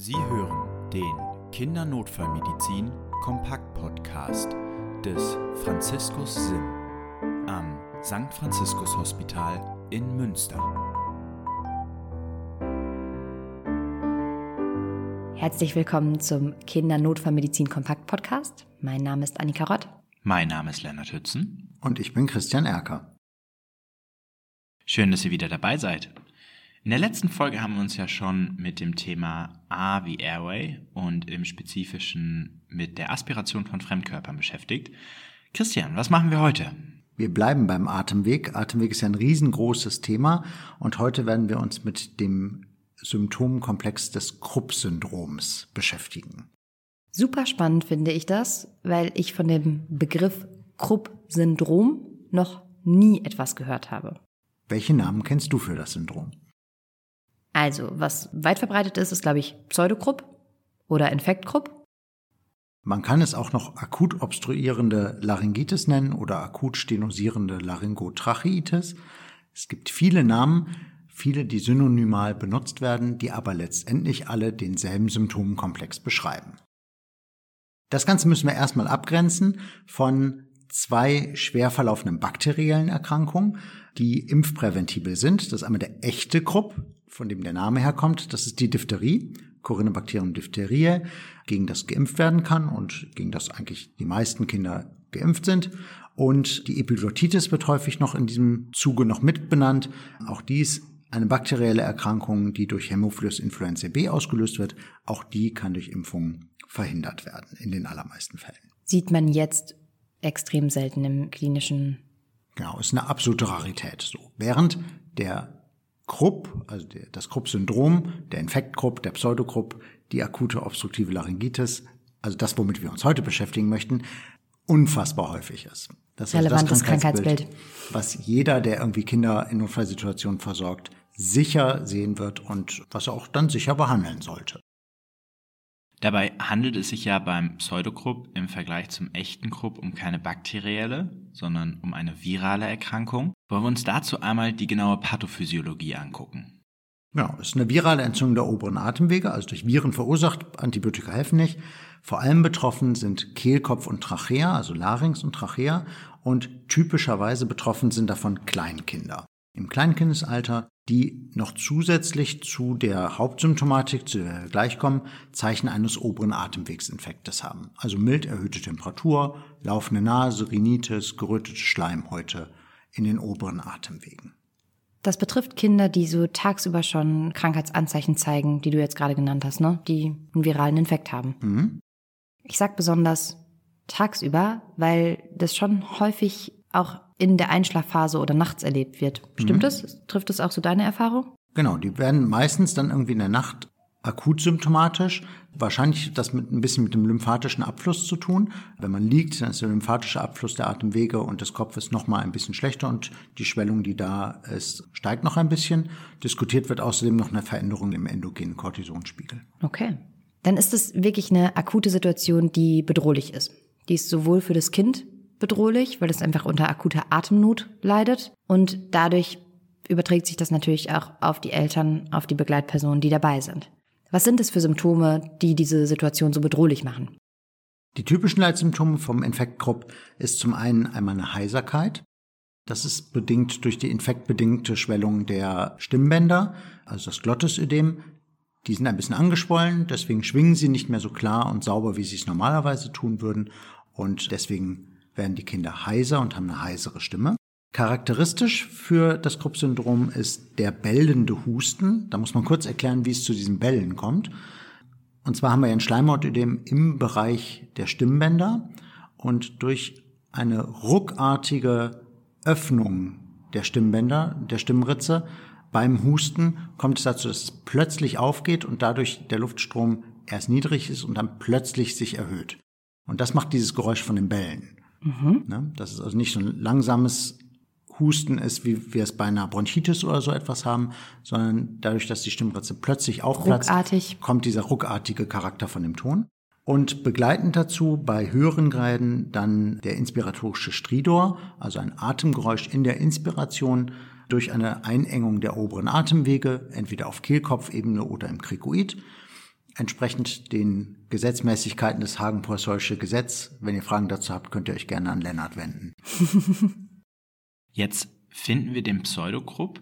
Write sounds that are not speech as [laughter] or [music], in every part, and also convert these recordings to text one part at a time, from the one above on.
Sie hören den Kindernotfallmedizin Kompakt Podcast des Franziskus Sim am St. Franziskus Hospital in Münster. Herzlich willkommen zum Kindernotfallmedizin Kompakt Podcast. Mein Name ist Annika Rott. Mein Name ist Lennart Hützen. Und ich bin Christian Erker. Schön, dass ihr wieder dabei seid. In der letzten Folge haben wir uns ja schon mit dem Thema A wie Airway und im Spezifischen mit der Aspiration von Fremdkörpern beschäftigt. Christian, was machen wir heute? Wir bleiben beim Atemweg. Atemweg ist ja ein riesengroßes Thema und heute werden wir uns mit dem Symptomkomplex des Krupp-Syndroms beschäftigen. Super spannend finde ich das, weil ich von dem Begriff Krupp-Syndrom noch nie etwas gehört habe. Welche Namen kennst du für das Syndrom? Also, was weit verbreitet ist, ist, glaube ich, Pseudokrupp oder Infektkrupp. Man kann es auch noch akut obstruierende Laryngitis nennen oder akut stenosierende Laryngotracheitis. Es gibt viele Namen, viele, die synonymal benutzt werden, die aber letztendlich alle denselben Symptomkomplex beschreiben. Das Ganze müssen wir erstmal abgrenzen von zwei schwer verlaufenden bakteriellen Erkrankungen, die impfpräventibel sind. Das ist einmal der echte Krupp, von dem der Name herkommt. Das ist die Diphtherie, Corynebacterium diphtheriae, gegen das geimpft werden kann und gegen das eigentlich die meisten Kinder geimpft sind. Und die Epiglottitis wird häufig noch in diesem Zuge noch mitbenannt. Auch dies eine bakterielle Erkrankung, die durch Hämophilus influenzae B ausgelöst wird. Auch die kann durch Impfungen verhindert werden, in den allermeisten Fällen. Sieht man jetzt extrem selten im klinischen. Genau, ist eine absolute Rarität. So. Während der Krupp, also das Krupp-Syndrom, der Infektkrupp, der Pseudokrupp, die akute obstruktive Laryngitis, also das, womit wir uns heute beschäftigen möchten, unfassbar häufig ist. Das ist also das Krankheitsbild, was jeder, der irgendwie Kinder in Notfallsituationen versorgt, sicher sehen wird und was er auch dann sicher behandeln sollte. Dabei handelt es sich ja beim Pseudokrupp im Vergleich zum echten Krupp um keine bakterielle, sondern um eine virale Erkrankung. Wollen wir uns dazu einmal die genaue Pathophysiologie angucken. Genau, es ist eine virale Entzündung der oberen Atemwege, also durch Viren verursacht. Antibiotika helfen nicht. Vor allem betroffen sind Kehlkopf und Trachea, also Larynx und Trachea. Und typischerweise betroffen sind davon Kleinkinder. Im Kleinkindesalter die noch zusätzlich zu der Hauptsymptomatik, zu der wir gleich kommen, Zeichen eines oberen Atemwegsinfektes haben. Also mild erhöhte Temperatur, laufende Nase, Rhinitis, gerötete Schleimhäute in den oberen Atemwegen. Das betrifft Kinder, die so tagsüber schon Krankheitsanzeichen zeigen, die du jetzt gerade genannt hast, ne? die einen viralen Infekt haben. Mhm. Ich sag besonders tagsüber, weil das schon häufig auch in der Einschlafphase oder nachts erlebt wird. Stimmt mhm. das? Trifft das auch so deine Erfahrung? Genau, die werden meistens dann irgendwie in der Nacht akut symptomatisch. Wahrscheinlich das mit ein bisschen mit dem lymphatischen Abfluss zu tun. Wenn man liegt, dann ist der lymphatische Abfluss der Atemwege und des Kopfes noch mal ein bisschen schlechter und die Schwellung, die da ist, steigt noch ein bisschen. Diskutiert wird außerdem noch eine Veränderung im endogenen Cortisonspiegel. Okay. Dann ist es wirklich eine akute Situation, die bedrohlich ist. Die ist sowohl für das Kind bedrohlich, weil es einfach unter akuter Atemnot leidet. Und dadurch überträgt sich das natürlich auch auf die Eltern, auf die Begleitpersonen, die dabei sind. Was sind es für Symptome, die diese Situation so bedrohlich machen? Die typischen Leitsymptome vom Infektkrupp ist zum einen einmal eine Heiserkeit. Das ist bedingt durch die infektbedingte Schwellung der Stimmbänder, also das Glottisödem. Die sind ein bisschen angeschwollen, deswegen schwingen sie nicht mehr so klar und sauber, wie sie es normalerweise tun würden. Und deswegen werden die Kinder heiser und haben eine heisere Stimme. Charakteristisch für das Krupp-Syndrom ist der bellende Husten. Da muss man kurz erklären, wie es zu diesem Bellen kommt. Und zwar haben wir ein Schleimhautödem im Bereich der Stimmbänder und durch eine ruckartige Öffnung der Stimmbänder, der Stimmritze beim Husten kommt es dazu, dass es plötzlich aufgeht und dadurch der Luftstrom erst niedrig ist und dann plötzlich sich erhöht. Und das macht dieses Geräusch von den Bällen. Mhm. Ne? Dass es also nicht so ein langsames Husten ist, wie wir es bei einer Bronchitis oder so etwas haben, sondern dadurch, dass die Stimmritze plötzlich aufplatzt, Ruckartig. kommt dieser ruckartige Charakter von dem Ton. Und begleitend dazu bei höheren Graden dann der inspiratorische Stridor, also ein Atemgeräusch in der Inspiration durch eine Einengung der oberen Atemwege, entweder auf Kehlkopfebene oder im Krikoid. entsprechend den Gesetzmäßigkeiten des Hagen-Poiseuilsche Gesetz. Wenn ihr Fragen dazu habt, könnt ihr euch gerne an Lennart wenden. [laughs] Jetzt finden wir den Pseudogrupp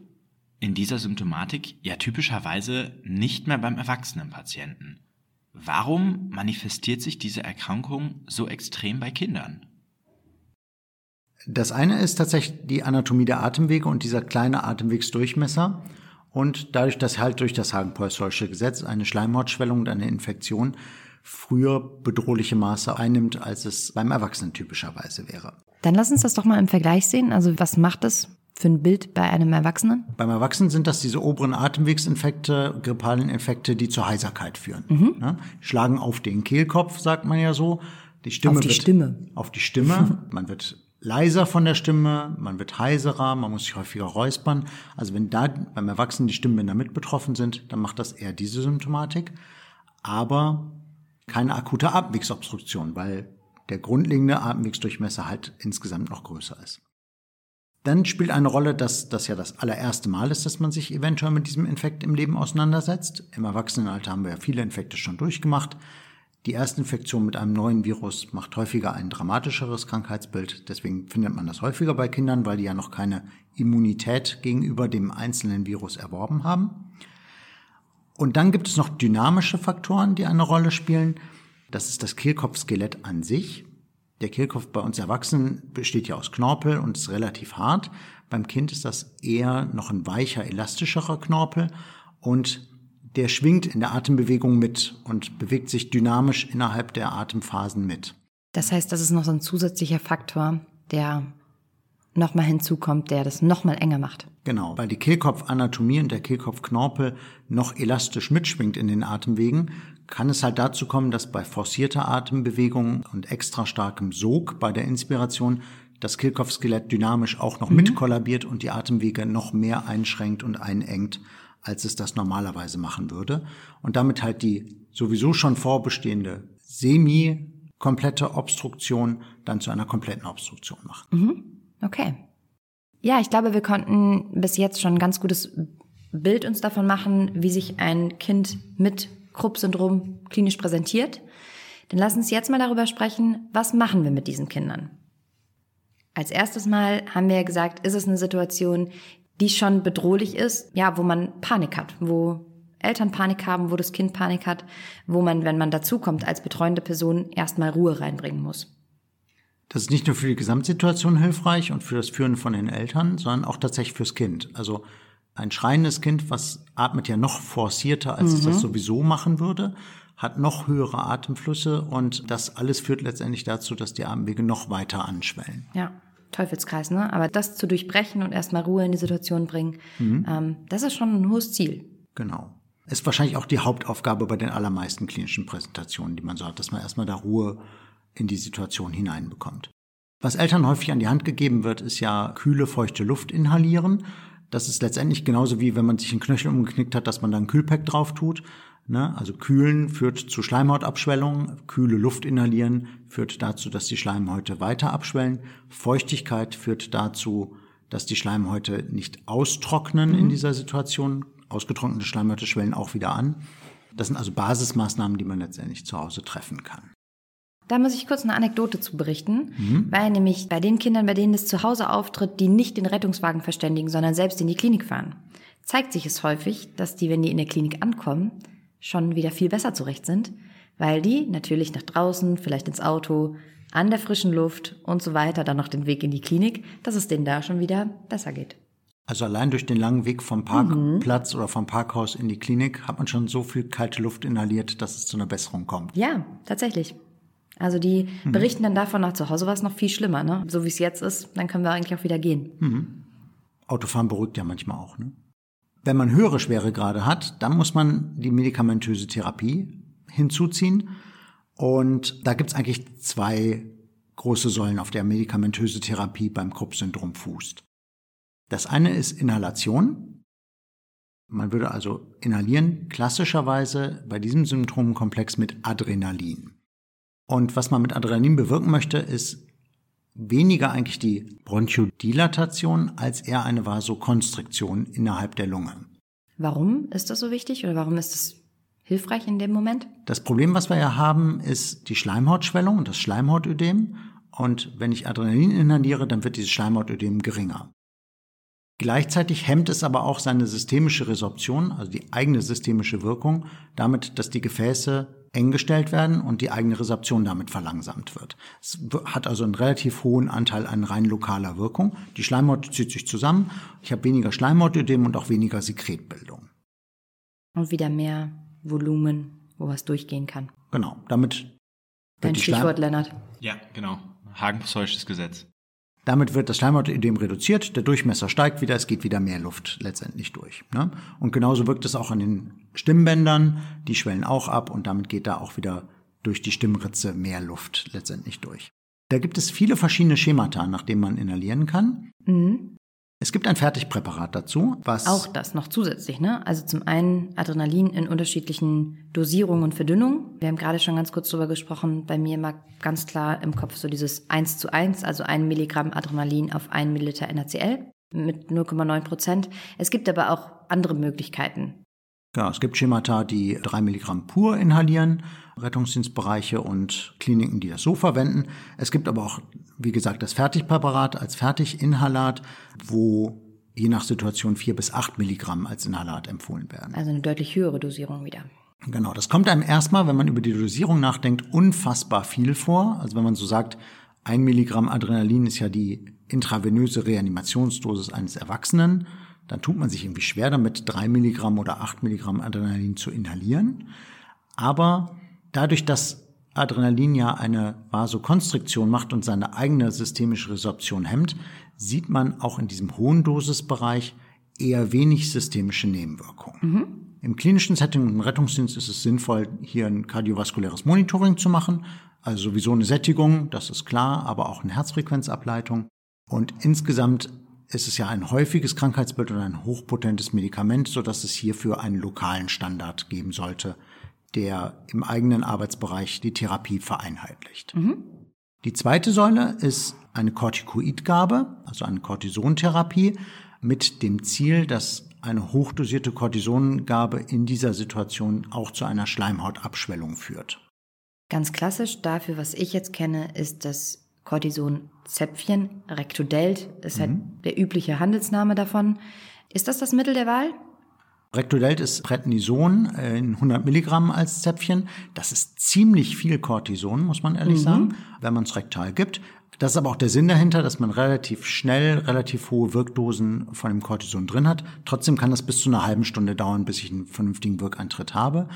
in dieser Symptomatik ja typischerweise nicht mehr beim erwachsenen Patienten. Warum manifestiert sich diese Erkrankung so extrem bei Kindern? Das eine ist tatsächlich die Anatomie der Atemwege und dieser kleine Atemwegsdurchmesser. Und dadurch, dass halt durch das Hagen-Poiseuilsche Gesetz eine Schleimhautschwellung und eine Infektion früher bedrohliche Maße einnimmt, als es beim Erwachsenen typischerweise wäre. Dann lass uns das doch mal im Vergleich sehen. Also was macht es für ein Bild bei einem Erwachsenen? Beim Erwachsenen sind das diese oberen Atemwegsinfekte, grippalen Infekte, die zur Heiserkeit führen. Mhm. Ja, schlagen auf den Kehlkopf, sagt man ja so. Die Stimme auf die wird, Stimme. Auf die Stimme. [laughs] man wird leiser von der Stimme, man wird heiserer, man muss sich häufiger räuspern. Also wenn da beim Erwachsenen die Stimmbänder mit betroffen sind, dann macht das eher diese Symptomatik. Aber keine akute Atemwegsobstruktion, weil der grundlegende Atemwegsdurchmesser halt insgesamt noch größer ist. Dann spielt eine Rolle, dass das ja das allererste Mal ist, dass man sich eventuell mit diesem Infekt im Leben auseinandersetzt. Im Erwachsenenalter haben wir ja viele Infekte schon durchgemacht. Die erste Infektion mit einem neuen Virus macht häufiger ein dramatischeres Krankheitsbild. Deswegen findet man das häufiger bei Kindern, weil die ja noch keine Immunität gegenüber dem einzelnen Virus erworben haben. Und dann gibt es noch dynamische Faktoren, die eine Rolle spielen. Das ist das Kehlkopfskelett an sich. Der Kehlkopf bei uns Erwachsenen besteht ja aus Knorpel und ist relativ hart. Beim Kind ist das eher noch ein weicher, elastischerer Knorpel und der schwingt in der Atembewegung mit und bewegt sich dynamisch innerhalb der Atemphasen mit. Das heißt, das ist noch so ein zusätzlicher Faktor, der nochmal hinzukommt, der das nochmal enger macht. Genau, weil die Kehlkopfanatomie und der Kehlkopfknorpel noch elastisch mitschwingt in den Atemwegen, kann es halt dazu kommen, dass bei forcierter Atembewegung und extra starkem Sog bei der Inspiration das Kehlkopfskelett dynamisch auch noch mhm. mit kollabiert und die Atemwege noch mehr einschränkt und einengt, als es das normalerweise machen würde. Und damit halt die sowieso schon vorbestehende semi-komplette Obstruktion dann zu einer kompletten Obstruktion macht. Mhm. Okay. Ja, ich glaube, wir konnten bis jetzt schon ein ganz gutes Bild uns davon machen, wie sich ein Kind mit Krupp-Syndrom klinisch präsentiert. Dann lass uns jetzt mal darüber sprechen, was machen wir mit diesen Kindern? Als erstes Mal haben wir gesagt, ist es eine Situation, die schon bedrohlich ist, ja, wo man Panik hat, wo Eltern Panik haben, wo das Kind Panik hat, wo man, wenn man dazukommt als betreuende Person, erstmal Ruhe reinbringen muss. Das ist nicht nur für die Gesamtsituation hilfreich und für das Führen von den Eltern, sondern auch tatsächlich fürs Kind. Also ein schreiendes Kind, was atmet ja noch forcierter, als mhm. es das mhm. sowieso machen würde, hat noch höhere Atemflüsse und das alles führt letztendlich dazu, dass die Atemwege noch weiter anschwellen. Ja. Teufelskreis, ne? Aber das zu durchbrechen und erstmal Ruhe in die Situation bringen, mhm. ähm, das ist schon ein hohes Ziel. Genau. Ist wahrscheinlich auch die Hauptaufgabe bei den allermeisten klinischen Präsentationen, die man so hat, dass man erstmal da Ruhe in die Situation hineinbekommt. Was Eltern häufig an die Hand gegeben wird, ist ja kühle, feuchte Luft inhalieren. Das ist letztendlich genauso wie wenn man sich einen Knöchel umgeknickt hat, dass man da ein Kühlpack drauf tut. Ne? Also kühlen führt zu Schleimhautabschwellung, kühle Luft inhalieren führt dazu, dass die Schleimhäute weiter abschwellen. Feuchtigkeit führt dazu, dass die Schleimhäute nicht austrocknen mhm. in dieser Situation. Ausgetrocknete Schleimhäute schwellen auch wieder an. Das sind also Basismaßnahmen, die man letztendlich zu Hause treffen kann. Da muss ich kurz eine Anekdote zu berichten, mhm. weil nämlich bei den Kindern, bei denen es zu Hause auftritt, die nicht den Rettungswagen verständigen, sondern selbst in die Klinik fahren, zeigt sich es häufig, dass die, wenn die in der Klinik ankommen, schon wieder viel besser zurecht sind, weil die natürlich nach draußen, vielleicht ins Auto, an der frischen Luft und so weiter, dann noch den Weg in die Klinik, dass es denen da schon wieder besser geht. Also allein durch den langen Weg vom Parkplatz mhm. oder vom Parkhaus in die Klinik hat man schon so viel kalte Luft inhaliert, dass es zu einer Besserung kommt. Ja, tatsächlich. Also die mhm. berichten dann davon, nach zu Hause war es noch viel schlimmer, ne? So wie es jetzt ist, dann können wir eigentlich auch wieder gehen. Mhm. Autofahren beruhigt ja manchmal auch, ne? Wenn man höhere Schweregrade hat, dann muss man die medikamentöse Therapie hinzuziehen. Und da gibt's eigentlich zwei große Säulen, auf der medikamentöse Therapie beim Krupp-Syndrom fußt. Das eine ist Inhalation. Man würde also inhalieren, klassischerweise bei diesem Symptomkomplex mit Adrenalin. Und was man mit Adrenalin bewirken möchte, ist weniger eigentlich die Bronchodilatation als eher eine Vasokonstriktion innerhalb der Lunge. Warum ist das so wichtig oder warum ist das hilfreich in dem Moment? Das Problem, was wir ja haben, ist die Schleimhautschwellung und das Schleimhautödem. Und wenn ich Adrenalin inhaliere, dann wird dieses Schleimhautödem geringer. Gleichzeitig hemmt es aber auch seine systemische Resorption, also die eigene systemische Wirkung, damit, dass die Gefäße eng gestellt werden und die eigene Resorption damit verlangsamt wird. Es hat also einen relativ hohen Anteil an rein lokaler Wirkung. Die Schleimhaut zieht sich zusammen, ich habe weniger Schleimhautödem und auch weniger Sekretbildung. Und wieder mehr Volumen, wo was durchgehen kann. Genau, damit Dein Stichwort, Lennart. Ja, genau. Hagenpsäusches Gesetz. Damit wird das Schleimhautödem reduziert, der Durchmesser steigt wieder, es geht wieder mehr Luft letztendlich durch. Ne? Und genauso wirkt es auch an den Stimmbändern, die schwellen auch ab und damit geht da auch wieder durch die Stimmritze mehr Luft letztendlich durch. Da gibt es viele verschiedene Schemata, nach denen man inhalieren kann. Mhm. Es gibt ein Fertigpräparat dazu, was. Auch das noch zusätzlich, ne? Also zum einen Adrenalin in unterschiedlichen Dosierungen und Verdünnungen. Wir haben gerade schon ganz kurz drüber gesprochen. Bei mir mag ganz klar im Kopf so dieses 1 zu 1, also ein Milligramm Adrenalin auf ein Milliliter NaCl mit 0,9 Prozent. Es gibt aber auch andere Möglichkeiten. Ja, es gibt Schemata, die drei Milligramm pur inhalieren, Rettungsdienstbereiche und Kliniken, die das so verwenden. Es gibt aber auch, wie gesagt, das Fertigpräparat als Fertiginhalat, wo je nach Situation vier bis acht Milligramm als Inhalat empfohlen werden. Also eine deutlich höhere Dosierung wieder. Genau, das kommt einem erstmal, wenn man über die Dosierung nachdenkt, unfassbar viel vor. Also wenn man so sagt, ein Milligramm Adrenalin ist ja die intravenöse Reanimationsdosis eines Erwachsenen dann tut man sich irgendwie schwer damit, drei Milligramm oder acht Milligramm Adrenalin zu inhalieren. Aber dadurch, dass Adrenalin ja eine Vasokonstriktion macht und seine eigene systemische Resorption hemmt, sieht man auch in diesem hohen Dosisbereich eher wenig systemische Nebenwirkungen. Mhm. Im klinischen Setting im Rettungsdienst ist es sinnvoll, hier ein kardiovaskuläres Monitoring zu machen. Also sowieso eine Sättigung, das ist klar, aber auch eine Herzfrequenzableitung. Und insgesamt ist es ja ein häufiges Krankheitsbild und ein hochpotentes Medikament, so dass es hierfür einen lokalen Standard geben sollte, der im eigenen Arbeitsbereich die Therapie vereinheitlicht. Mhm. Die zweite Säule ist eine Corticoidgabe, also eine Cortisontherapie mit dem Ziel, dass eine hochdosierte Cortisongabe in dieser Situation auch zu einer Schleimhautabschwellung führt. Ganz klassisch dafür, was ich jetzt kenne, ist das Cortisonzäpfchen, Rectodelt ist halt mhm. halt der übliche Handelsname davon. Ist das das Mittel der Wahl? Rectodelt ist Prednison in 100 Milligramm als Zäpfchen. Das ist ziemlich viel Cortison, muss man ehrlich mhm. sagen, wenn man es rektal gibt. Das ist aber auch der Sinn dahinter, dass man relativ schnell relativ hohe Wirkdosen von dem Cortison drin hat. Trotzdem kann das bis zu einer halben Stunde dauern, bis ich einen vernünftigen Wirkeintritt habe.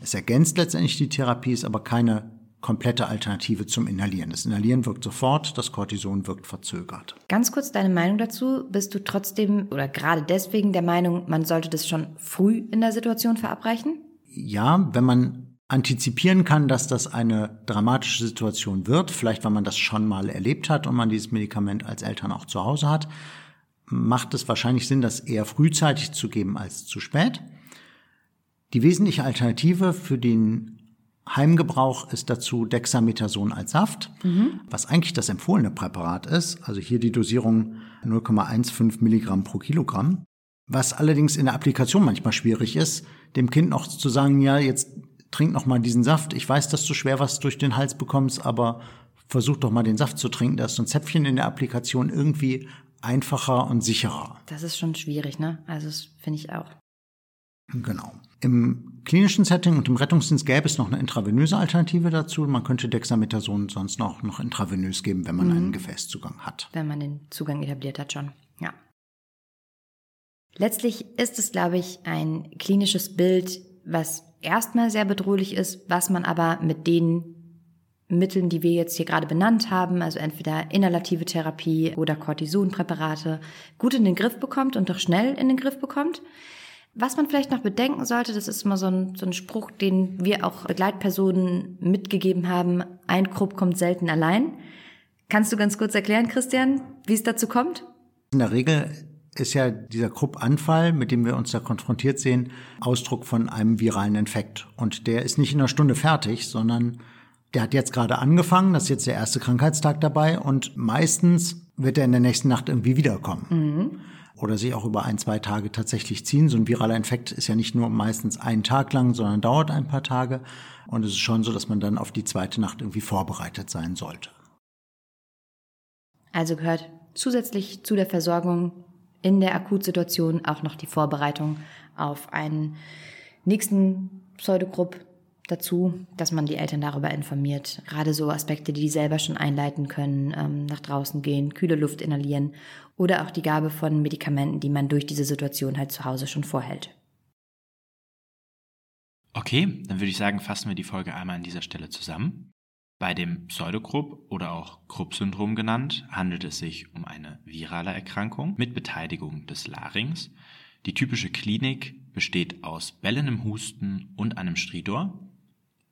Es ergänzt letztendlich die Therapie, ist aber keine komplette Alternative zum Inhalieren. Das Inhalieren wirkt sofort, das Cortison wirkt verzögert. Ganz kurz deine Meinung dazu. Bist du trotzdem oder gerade deswegen der Meinung, man sollte das schon früh in der Situation verabreichen? Ja, wenn man antizipieren kann, dass das eine dramatische Situation wird, vielleicht weil man das schon mal erlebt hat und man dieses Medikament als Eltern auch zu Hause hat, macht es wahrscheinlich Sinn, das eher frühzeitig zu geben als zu spät. Die wesentliche Alternative für den Heimgebrauch ist dazu Dexamethason als Saft, mhm. was eigentlich das empfohlene Präparat ist. Also hier die Dosierung 0,15 Milligramm pro Kilogramm. Was allerdings in der Applikation manchmal schwierig ist, dem Kind noch zu sagen, ja, jetzt trink noch mal diesen Saft. Ich weiß, dass du schwer was durch den Hals bekommst, aber versuch doch mal den Saft zu trinken. Da ist so ein Zäpfchen in der Applikation irgendwie einfacher und sicherer. Das ist schon schwierig, ne? Also das finde ich auch. Genau. Im klinischen Setting und im Rettungsdienst gäbe es noch eine intravenöse Alternative dazu. Man könnte Dexamethason sonst noch, noch intravenös geben, wenn man mhm. einen Gefäßzugang hat. Wenn man den Zugang etabliert hat schon, ja. Letztlich ist es, glaube ich, ein klinisches Bild, was erstmal sehr bedrohlich ist, was man aber mit den Mitteln, die wir jetzt hier gerade benannt haben, also entweder inhalative Therapie oder Cortisonpräparate, gut in den Griff bekommt und doch schnell in den Griff bekommt. Was man vielleicht noch bedenken sollte, das ist immer so ein, so ein Spruch, den wir auch Begleitpersonen mitgegeben haben, ein Krupp kommt selten allein. Kannst du ganz kurz erklären, Christian, wie es dazu kommt? In der Regel ist ja dieser Krupp-Anfall, mit dem wir uns da konfrontiert sehen, Ausdruck von einem viralen Infekt. Und der ist nicht in einer Stunde fertig, sondern der hat jetzt gerade angefangen, das ist jetzt der erste Krankheitstag dabei und meistens wird er in der nächsten Nacht irgendwie wiederkommen. Mhm. Oder sich auch über ein, zwei Tage tatsächlich ziehen. So ein viraler Infekt ist ja nicht nur meistens einen Tag lang, sondern dauert ein paar Tage. Und es ist schon so, dass man dann auf die zweite Nacht irgendwie vorbereitet sein sollte. Also gehört zusätzlich zu der Versorgung in der Akutsituation auch noch die Vorbereitung auf einen nächsten Pseudogrupp dazu, dass man die Eltern darüber informiert. Gerade so Aspekte, die die selber schon einleiten können, ähm, nach draußen gehen, kühle Luft inhalieren oder auch die Gabe von Medikamenten, die man durch diese Situation halt zu Hause schon vorhält. Okay, dann würde ich sagen, fassen wir die Folge einmal an dieser Stelle zusammen. Bei dem Pseudogrupp oder auch Krupp-Syndrom genannt, handelt es sich um eine virale Erkrankung mit Beteiligung des Larynx. Die typische Klinik besteht aus bellendem Husten und einem Stridor.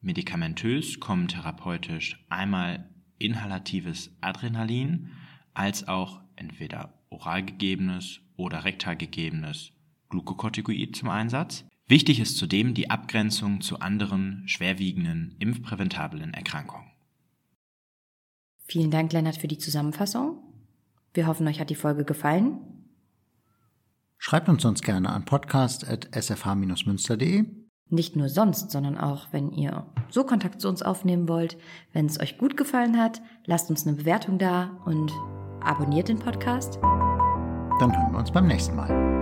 Medikamentös kommen therapeutisch einmal inhalatives Adrenalin als auch entweder oral gegebenes oder rektal gegebenes Glukokortikoid zum Einsatz. Wichtig ist zudem die Abgrenzung zu anderen schwerwiegenden impfpräventablen Erkrankungen. Vielen Dank, Lennart, für die Zusammenfassung. Wir hoffen, euch hat die Folge gefallen. Schreibt uns sonst gerne an podcast.sfh-münster.de. Nicht nur sonst, sondern auch, wenn ihr so Kontakt zu uns aufnehmen wollt. Wenn es euch gut gefallen hat, lasst uns eine Bewertung da und abonniert den Podcast. Dann hören wir uns beim nächsten Mal.